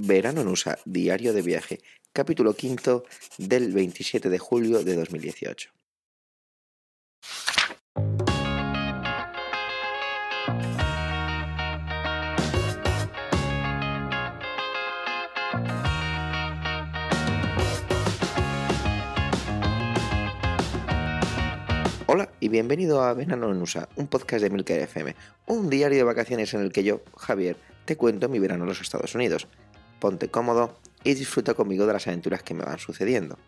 Verano en USA, Diario de Viaje, capítulo quinto del 27 de julio de 2018. Hola y bienvenido a Verano en USA, un podcast de Milker FM, un diario de vacaciones en el que yo, Javier, te cuento mi verano en los Estados Unidos. Ponte cómodo y disfruta conmigo de las aventuras que me van sucediendo.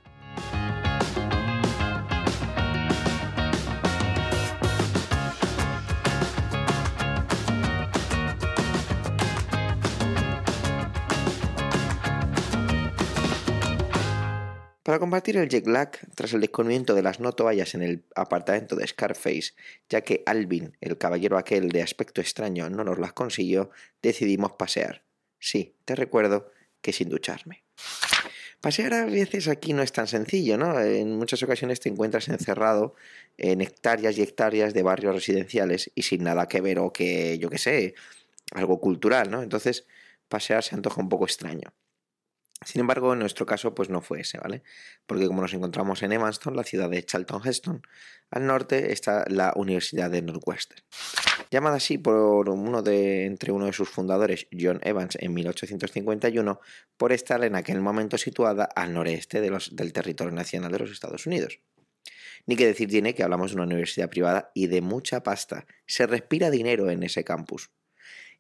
Para combatir el jet lag, tras el descubrimiento de las no toallas en el apartamento de Scarface, ya que Alvin, el caballero aquel de aspecto extraño, no nos las consiguió, decidimos pasear. Sí, te recuerdo que sin ducharme. Pasear a veces aquí no es tan sencillo, ¿no? En muchas ocasiones te encuentras encerrado en hectáreas y hectáreas de barrios residenciales y sin nada que ver o que, yo qué sé, algo cultural, ¿no? Entonces, pasear se antoja un poco extraño. Sin embargo, en nuestro caso, pues no fue ese, ¿vale? Porque como nos encontramos en Evanston, la ciudad de Charlton Heston, al norte está la Universidad de Northwestern. Llamada así por uno de, entre uno de sus fundadores, John Evans, en 1851, por estar en aquel momento situada al noreste del territorio nacional de los Estados Unidos. Ni que decir tiene que hablamos de una universidad privada y de mucha pasta. Se respira dinero en ese campus.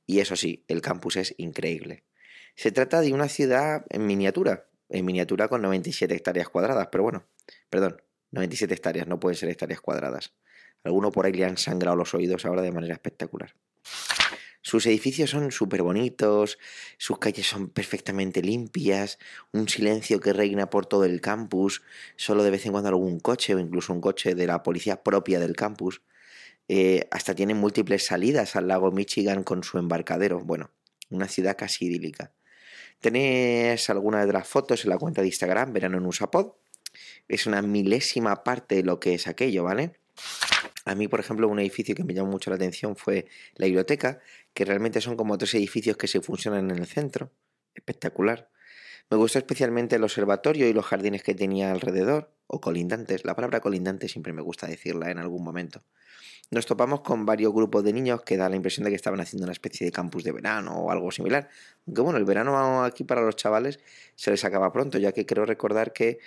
Y eso sí, el campus es increíble. Se trata de una ciudad en miniatura, en miniatura con 97 hectáreas cuadradas, pero bueno, perdón, 97 hectáreas, no pueden ser hectáreas cuadradas. Alguno por ahí le han sangrado los oídos ahora de manera espectacular. Sus edificios son súper bonitos, sus calles son perfectamente limpias, un silencio que reina por todo el campus, solo de vez en cuando algún coche o incluso un coche de la policía propia del campus. Eh, hasta tienen múltiples salidas al lago Michigan con su embarcadero. Bueno, una ciudad casi idílica. Tenéis algunas de las fotos en la cuenta de Instagram, Verano en Usapod. Es una milésima parte de lo que es aquello, ¿vale? A mí, por ejemplo, un edificio que me llamó mucho la atención fue la biblioteca, que realmente son como tres edificios que se funcionan en el centro. Espectacular. Me gustó especialmente el observatorio y los jardines que tenía alrededor, o colindantes. La palabra colindante siempre me gusta decirla en algún momento. Nos topamos con varios grupos de niños que da la impresión de que estaban haciendo una especie de campus de verano o algo similar. Aunque bueno, el verano aquí para los chavales se les acaba pronto, ya que creo recordar que,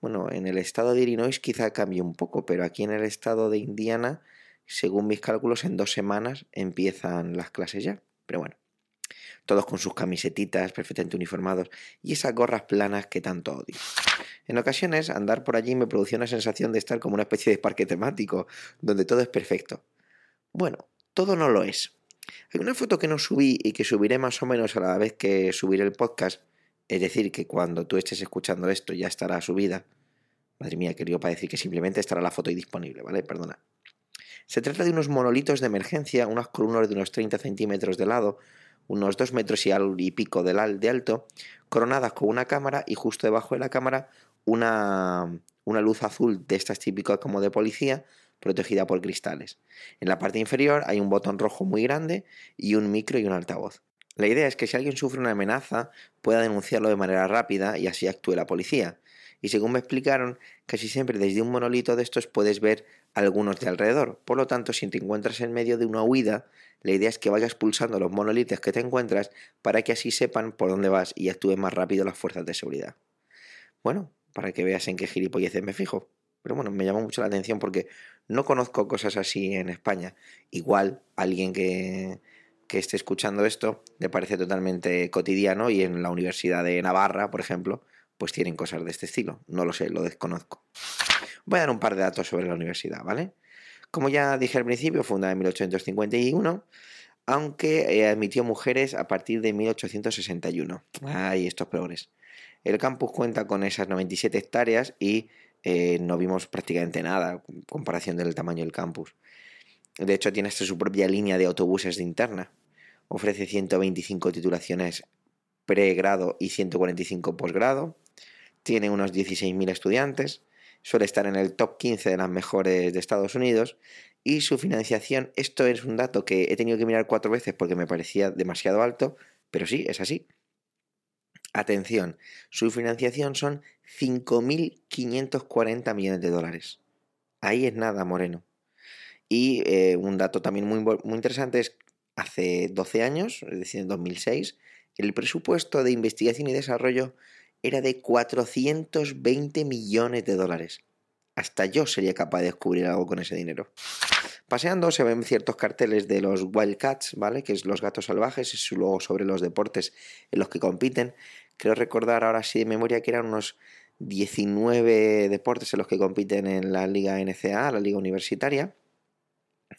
bueno, en el estado de Illinois quizá cambie un poco, pero aquí en el estado de Indiana, según mis cálculos, en dos semanas empiezan las clases ya. Pero bueno, todos con sus camisetitas perfectamente uniformados y esas gorras planas que tanto odio. En ocasiones, andar por allí me producía una sensación de estar como una especie de parque temático, donde todo es perfecto. Bueno, todo no lo es. Hay una foto que no subí y que subiré más o menos a la vez que subiré el podcast, es decir, que cuando tú estés escuchando esto ya estará subida. Madre mía, quería para decir que simplemente estará la foto ahí disponible, ¿vale? Perdona. Se trata de unos monolitos de emergencia, unas columnas de unos 30 centímetros de lado, unos 2 metros y, pico de, de alto, coronadas con una cámara y justo debajo de la cámara una, una luz azul de estas típicas como de policía, protegida por cristales. En la parte inferior hay un botón rojo muy grande y un micro y un altavoz. La idea es que si alguien sufre una amenaza pueda denunciarlo de manera rápida y así actúe la policía. Y según me explicaron, casi siempre desde un monolito de estos puedes ver algunos de alrededor. Por lo tanto, si te encuentras en medio de una huida, la idea es que vayas pulsando los monolitos que te encuentras para que así sepan por dónde vas y actúen más rápido las fuerzas de seguridad. Bueno, para que veas en qué gilipolleces me fijo. Pero bueno, me llamó mucho la atención porque no conozco cosas así en España. Igual alguien que, que esté escuchando esto le parece totalmente cotidiano y en la Universidad de Navarra, por ejemplo, pues tienen cosas de este estilo. No lo sé, lo desconozco. Voy a dar un par de datos sobre la universidad, ¿vale? Como ya dije al principio, fundada en 1851, aunque admitió mujeres a partir de 1861. Ay, estos peores. El campus cuenta con esas 97 hectáreas y eh, no vimos prácticamente nada en comparación del tamaño del campus. De hecho, tiene hasta su propia línea de autobuses de interna. Ofrece 125 titulaciones pregrado y 145 posgrado. Tiene unos 16.000 estudiantes. Suele estar en el top 15 de las mejores de Estados Unidos. Y su financiación, esto es un dato que he tenido que mirar cuatro veces porque me parecía demasiado alto, pero sí, es así Atención, su financiación son 5.540 millones de dólares. Ahí es nada, Moreno. Y eh, un dato también muy, muy interesante es hace 12 años, es decir, en 2006, el presupuesto de investigación y desarrollo era de 420 millones de dólares. Hasta yo sería capaz de descubrir algo con ese dinero. Paseando se ven ciertos carteles de los Wildcats, ¿vale? Que es los gatos salvajes, es luego sobre los deportes en los que compiten. Creo recordar ahora sí de memoria que eran unos 19 deportes en los que compiten en la liga NCA, la liga universitaria.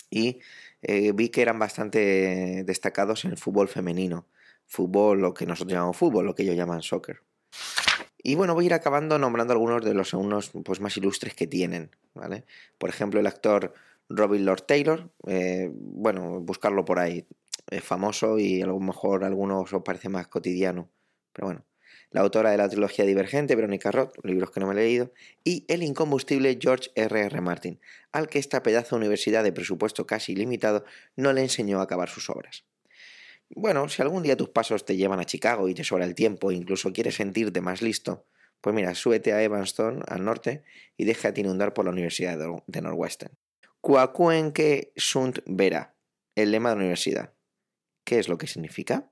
Y eh, vi que eran bastante destacados en el fútbol femenino. Fútbol, lo que nosotros llamamos fútbol, lo que ellos llaman soccer. Y bueno, voy a ir acabando nombrando algunos de los alumnos pues, más ilustres que tienen. ¿vale? Por ejemplo, el actor Robin Lord Taylor. Eh, bueno, buscarlo por ahí. Es famoso y a lo mejor a algunos os parece más cotidiano. Pero bueno. La autora de la trilogía Divergente, Verónica Roth, libros que no me he leído, y el incombustible George R. R. Martin, al que esta pedazo de universidad de presupuesto casi ilimitado no le enseñó a acabar sus obras. Bueno, si algún día tus pasos te llevan a Chicago y te sobra el tiempo incluso quieres sentirte más listo, pues mira, súbete a Evanston, al norte, y déjate inundar por la Universidad de Northwestern. Cuacuenque sunt vera, el lema de la universidad. ¿Qué es lo que significa?